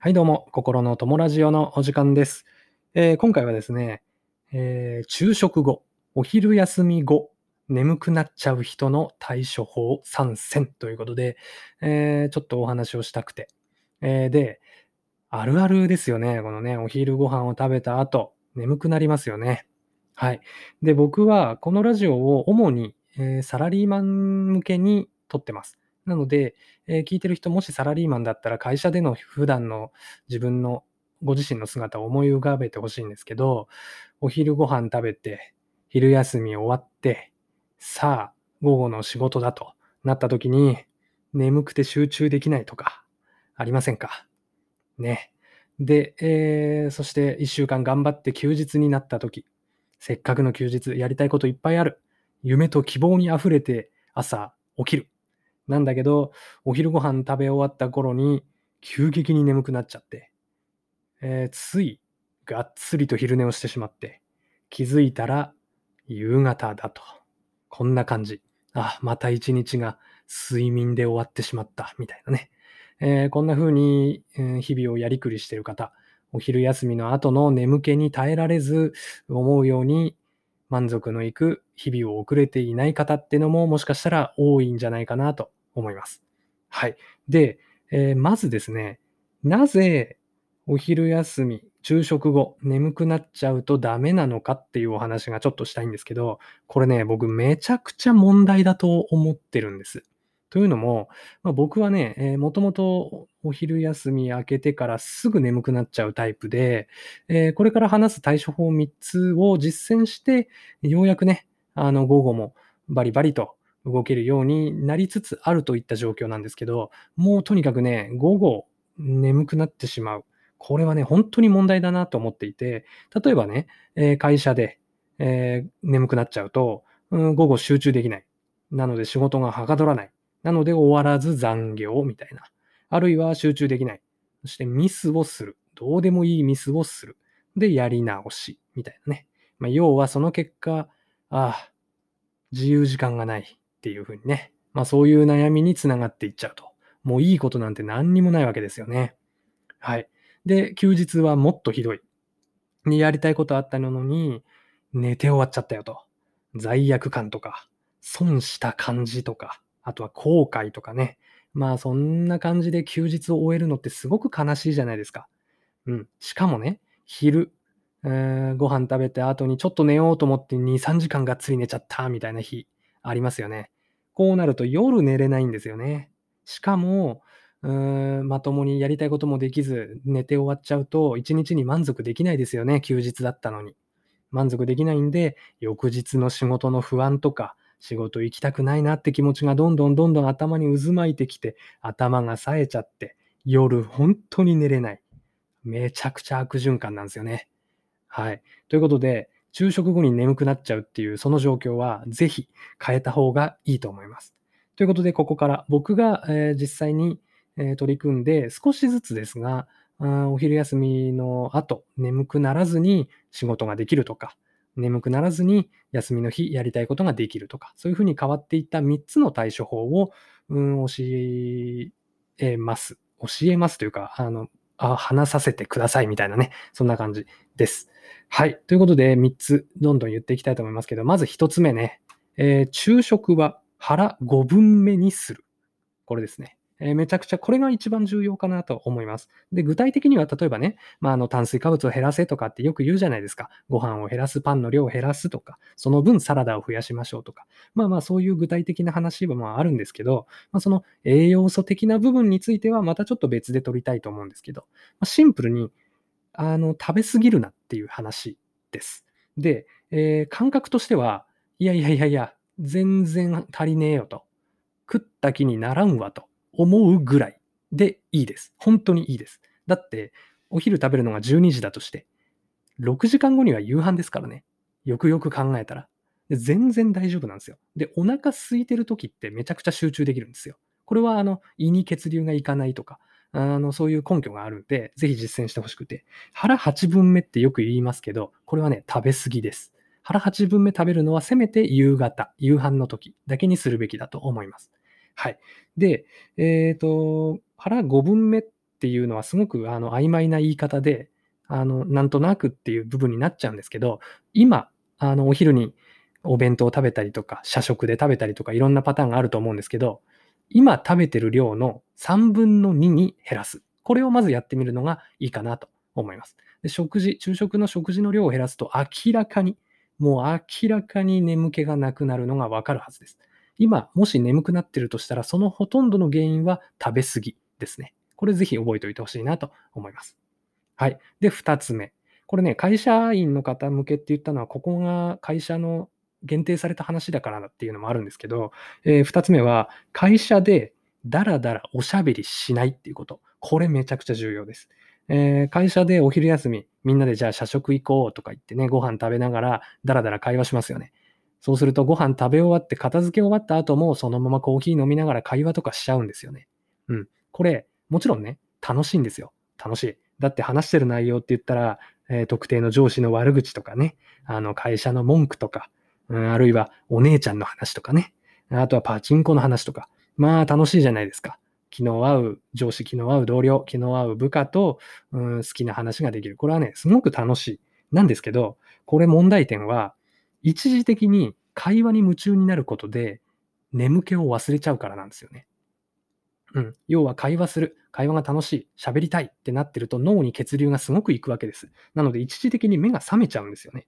はい、どうも、心の友ラジオのお時間です。えー今回はですね、えー昼食後、お昼休み後、眠くなっちゃう人の対処法参戦ということで、えーちょっとお話をしたくて。えで、あるあるですよね。このね、お昼ご飯を食べた後、眠くなりますよね。はい。で、僕はこのラジオを主に、えサラリーマン向けに撮ってます。なので、えー聞いてる人もしサラリーマンだったら会社での普段の自分のご自身の姿を思い浮かべてほしいんですけど、お昼ご飯食べて、昼休み終わって、さあ、午後の仕事だとなった時に、眠くて集中できないとか、ありませんか？ね。で、えーそして1週間頑張って休日になった時、せっかくの休日、やりたいこといっぱいある。夢と希望にあふれて朝起きる。なんだけど、お昼ご飯食べ終わった頃に急激に眠くなっちゃって、えーついがっつりと昼寝をしてしまって、気づいたら夕方だと。こんな感じ。あ、また一日が睡眠で終わってしまった、みたいなね。えーこんな風に、日々をやりくりしている方、お昼休みの後の眠気に耐えられず、思うように満足のいく日々を送れていない方ってのももしかしたら多いんじゃないかなと思います。はい。で、えーまずですね、なぜお昼休み、昼食後、眠くなっちゃうとダメなのかっていうお話がちょっとしたいんですけど、これね、僕めちゃくちゃ問題だと思ってるんです。というのも、まあ、僕はね、えーもともとお昼休み明けてからすぐ眠くなっちゃうタイプで、えーこれから話す対処法3つを実践して、ようやくね、あの午後もバリバリと動けるようになりつつあるといった状況なんですけど、もうとにかくね、午後眠くなってしまう。これはね、本当に問題だなと思っていて、例えばね、えー会社で、えー眠くなっちゃうと、うん午後集中できない。なので仕事がはかどらない。なので終わらず残業みたいな。あるいは集中できない。そしてミスをする。どうでもいいミスをする。で、やり直し。みたいなね。まあ、要はその結果、ああ、自由時間がないっていうふうにね。まあそういう悩みにつながっていっちゃうと。もういいことなんて何にもないわけですよね。はい。で、休日はもっとひどい。にやりたいことあったのに、寝て終わっちゃったよと。罪悪感とか、損した感じとか、あとは後悔とかね。まあそんな感じで休日を終えるのってすごく悲しいじゃないですか。うん。しかもね、昼、えーご飯食べて後にちょっと寝ようと思って2、3時間がっつり寝ちゃったみたいな日ありますよね。こうなると夜寝れないんですよね。しかも、うーんまともにやりたいこともできず寝て終わっちゃうと一日に満足できないですよね。休日だったのに。満足できないんで、翌日の仕事の不安とか、仕事行きたくないなって気持ちがどんどんどんどん頭に渦巻いてきて、頭が冴えちゃって、夜本当に寝れない。めちゃくちゃ悪循環なんですよね。はい。ということで、昼食後に眠くなっちゃうっていうその状況は、ぜひ変えた方がいいと思います。ということで、ここから僕が、え実際に、え取り組んで、少しずつですが、あお昼休みの後、眠くならずに仕事ができるとか、眠くならずに休みの日やりたいことができるとか、そういうふうに変わっていった3つの対処法を、うん、教えます。教えますというか、あの、あ話させてくださいみたいなね、そんな感じです。はい。ということで、3つどんどん言っていきたいと思いますけど、まず1つ目ね、えー昼食は腹5分目にする。これですね。えーめちゃくちゃ、これが一番重要かなと思います。で、具体的には、例えばね、まあ、あの炭水化物を減らせとかってよく言うじゃないですか。ご飯を減らす、パンの量を減らすとか、その分サラダを増やしましょうとか。まあまあ、そういう具体的な話もあるんですけど、まあ、その栄養素的な部分についてはまたちょっと別で取りたいと思うんですけど、まあ、シンプルに、あの、食べ過ぎるなっていう話です。で、えー感覚としては、いやいやいやいや、全然足りねえよと。食った気にならんわと思うぐらいでいいです。本当にいいです。だって、お昼食べるのが12時だとして、6時間後には夕飯ですからね。よくよく考えたら。全然大丈夫なんですよ。で、お腹空いてる時ってめちゃくちゃ集中できるんですよ。これは、あの、胃に血流がいかないとか、あの、そういう根拠があるんで、ぜひ実践してほしくて。腹8分目ってよく言いますけど、これはね、食べ過ぎです。腹8分目食べるのはせめて夕方、夕飯の時だけにするべきだと思います。はい。で、えっ、と、腹5分目っっていうのはすごくあの曖昧な言い方で、あの、なんとなくっていう部分になっちゃうんですけど、今、あの、お昼にお弁当を食べたりとか、社食で食べたりとか、いろんなパターンがあると思うんですけど、今食べてる量の3分の2に減らす。これをまずやってみるのがいいかなと思います。で食事、昼食の食事の量を減らすと明らかに、もう明らかに眠気がなくなるのがわかるはずです。今、もし眠くなってるとしたら、そのほとんどの原因は食べ過ぎですね。これぜひ覚えておいてほしいなと思います。はい。で、二つ目。これね、会社員の方向けって言ったのは、ここが会社の限定された話だからだっていうのもあるんですけど、えー、二つ目は、会社でダラダラおしゃべりしないっていうこと。これめちゃくちゃ重要です。えー、会社でお昼休み、みんなでじゃあ社食行こうとか言ってね、ご飯食べながらダラダラ会話しますよね。そうするとご飯食べ終わって片付け終わった後もそのままコーヒー飲みながら会話とかしちゃうんですよね。うん。これ、もちろんね、楽しいんですよ。楽しい。だって話してる内容って言ったら、えー、特定の上司の悪口とかね、あの会社の文句とか、うん、あるいはお姉ちゃんの話とかね、あとはパチンコの話とか、まあ楽しいじゃないですか。気の合う上司、気の合う同僚、気の合う部下と、うん、好きな話ができる。これはね、すごく楽しい。なんですけど、これ問題点は、一時的に会話に夢中になることで、眠気を忘れちゃうからなんですよね。うん。要は会話する。会話が楽しい。喋りたいってなってると脳に血流がすごくいくわけです。なので一時的に目が覚めちゃうんですよね。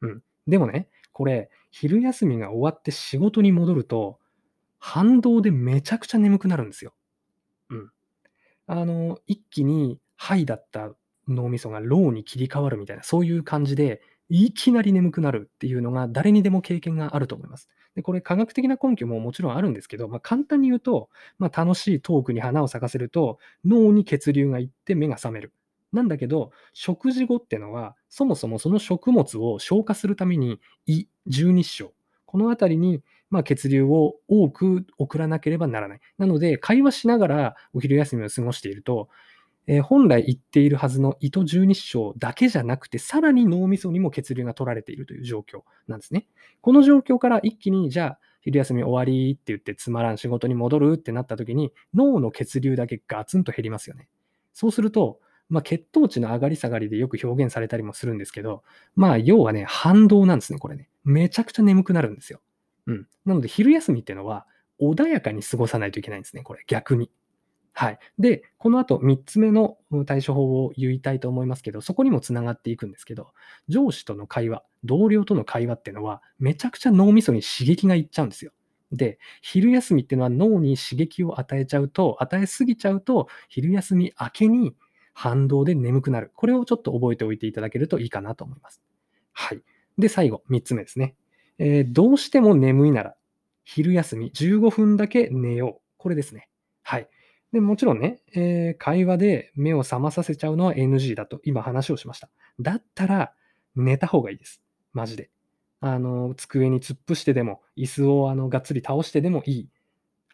うん。でもね、これ、昼休みが終わって仕事に戻ると、反動でめちゃくちゃ眠くなるんですよ。うん。あの、一気にハイだった脳みそがローに切り替わるみたいな、そういう感じで、いきなり眠くなるっていうのが誰にでも経験があると思います。でこれ科学的な根拠ももちろんあるんですけど、まあ、簡単に言うと、まあ、楽しいトークに花を咲かせると脳に血流がいって目が覚める。なんだけど、食事後ってのは、そもそもその食物を消化するために胃、十二指腸、この辺りにまあ、血流を多く送らなければならない。なので、会話しながらお昼休みを過ごしていると、えー、本来言っているはずの糸十二指腸だけじゃなくて、さらに脳みそにも血流が取られているという状況なんですね。この状況から一気に、じゃあ、昼休み終わりって言ってつまらん仕事に戻るってなった時に、脳の血流だけガツンと減りますよね。そうすると、まあ、血糖値の上がり下がりでよく表現されたりもするんですけど、まあ、要はね、反動なんですね、これね。めちゃくちゃ眠くなるんですよ。うん。なので、昼休みっていうのは、穏やかに過ごさないといけないんですね、これ、逆に。はい。で、この後3つ目の対処法を言いたいと思いますけど、そこにもつながっていくんですけど、上司との会話、同僚との会話っていうのは、めちゃくちゃ脳みそに刺激がいっちゃうんですよ。で、昼休みっていうのは脳に刺激を与えちゃうと、与えすぎちゃうと、昼休み明けに反動で眠くなる。これをちょっと覚えておいていただけるといいかなと思います。はい。で、最後、3つ目ですね。えー、どうしても眠いなら、昼休み15分だけ寝よう。これですね。でもちろんね、えー、会話で目を覚まさせちゃうのは NG だと今話をしました。だったら寝た方がいいです。マジで。あの、机に突っ伏してでも、椅子をあのがっつり倒してでもいい。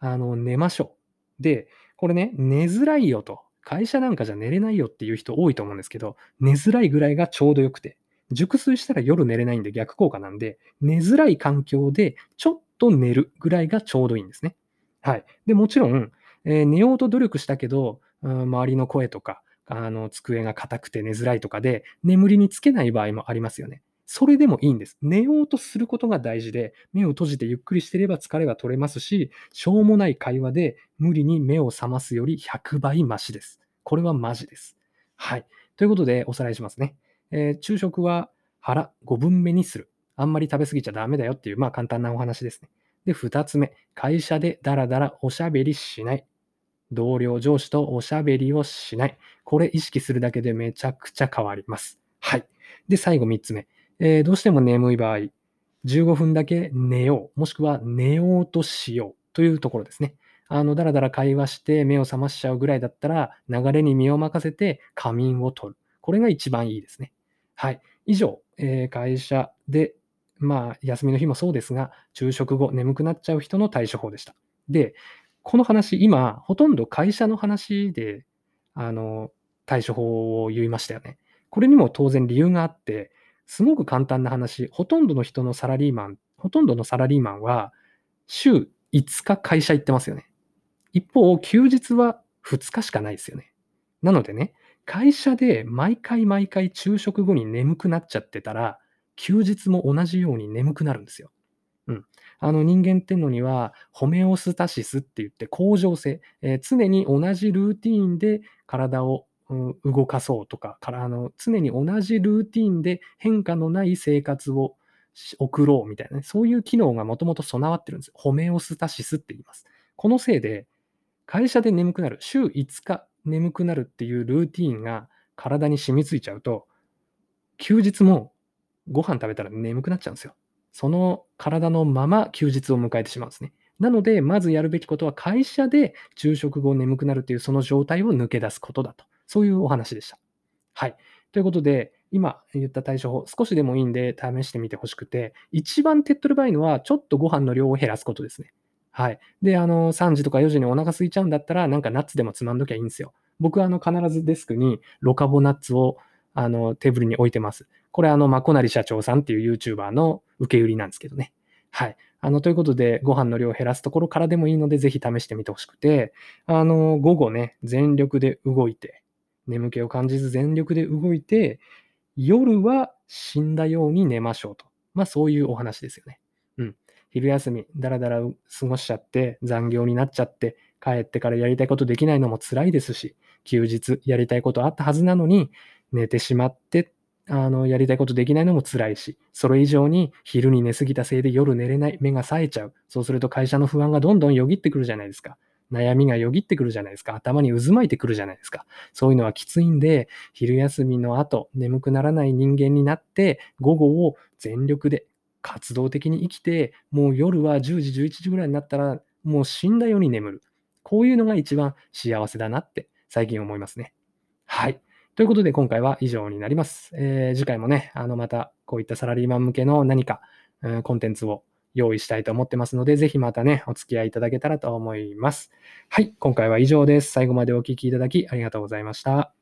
あの、寝ましょう。で、これね、寝づらいよと。会社なんかじゃ寝れないよっていう人多いと思うんですけど、寝づらいぐらいがちょうどよくて、熟睡したら夜寝れないんで逆効果なんで、寝づらい環境でちょっと寝るぐらいがちょうどいいんですね。はい。で、もちろん、えー、寝ようと努力したけど、うん、周りの声とか、あの、机が硬くて寝づらいとかで、眠りにつけない場合もありますよね。それでもいいんです。寝ようとすることが大事で、目を閉じてゆっくりしてれば疲れは取れますし、しょうもない会話で無理に目を覚ますより100倍マシです。これはマジです。はい。ということで、おさらいしますね。えー、昼食は腹5分目にする。あんまり食べ過ぎちゃダメだよっていう、まあ簡単なお話ですね。で、2つ目。会社でダラダラおしゃべりしない。同僚上司とおしゃべりをしない。これ意識するだけでめちゃくちゃ変わります。はい。で、最後3つ目。えー、どうしても眠い場合、15分だけ寝よう、もしくは寝ようとしようというところですね。あの、だらだら会話して目を覚ましちゃうぐらいだったら、流れに身を任せて仮眠を取る。これが一番いいですね。はい。以上、えー、会社で、まあ、休みの日もそうですが、昼食後眠くなっちゃう人の対処法でした。で、この話、今、ほとんど会社の話で、あの、対処法を言いましたよね。これにも当然理由があって、すごく簡単な話、ほとんどの人のサラリーマン、ほとんどのサラリーマンは、週5日会社行ってますよね。一方、休日は2日しかないですよね。なのでね、会社で毎回毎回昼食後に眠くなっちゃってたら、休日も同じように眠くなるんですよ。うん。あの人間ってのには、ホメオスタシスって言って恒常性、えー、常に同じルーティーンで体を動かそうとか、からあの常に同じルーティンで変化のない生活を送ろうみたいなね、そういう機能がもともと備わってるんです。ホメオスタシスって言います。このせいで、会社で眠くなる、週5日眠くなるっていうルーティンが体に染みついちゃうと、休日もご飯食べたら眠くなっちゃうんですよ。その体のまま休日を迎えてしまうんですね。なので、まずやるべきことは会社で昼食後眠くなるというその状態を抜け出すことだと。そういうお話でした。はい。ということで、今言った対処法、少しでもいいんで試してみてほしくて、一番手っ取り早いのは、ちょっとご飯の量を減らすことですね。はい。で、あの、3時とか4時にお腹空いちゃうんだったら、なんかナッツでもつまんどきゃいいんですよ。僕はあの、必ずデスクにロカボナッツをあの、テーブルに置いてます。これあの、まこなり社長さんっていう YouTuber の受け売りなんですけどね。はい。あの、ということで、ご飯の量を減らすところからでもいいので、ぜひ試してみてほしくて、あの、午後ね、全力で動いて、眠気を感じず全力で動いて、夜は死んだように寝ましょうと。まあそういうお話ですよね。うん。昼休み、だらだら過ごしちゃって、残業になっちゃって、帰ってからやりたいことできないのも辛いですし、休日やりたいことあったはずなのに、寝てしまって、あの、やりたいことできないのも辛いし、それ以上に昼に寝すぎたせいで夜寝れない、目が冴えちゃう。そうすると会社の不安がどんどんよぎってくるじゃないですか。悩みがよぎってくるじゃないですか。頭に渦巻いてくるじゃないですか。そういうのはきついんで、昼休みの後、眠くならない人間になって、午後を全力で活動的に生きて、もう夜は10時、11時ぐらいになったら、もう死んだように眠る。こういうのが一番幸せだなって最近思いますね。はい。ということで今回は以上になります。えー、次回もね、あのまたこういったサラリーマン向けの何か、うん、コンテンツを用意したいと思ってますので、ぜひまたね、お付き合いいただけたらと思います。はい、今回は以上です。最後までお聴きいただきありがとうございました。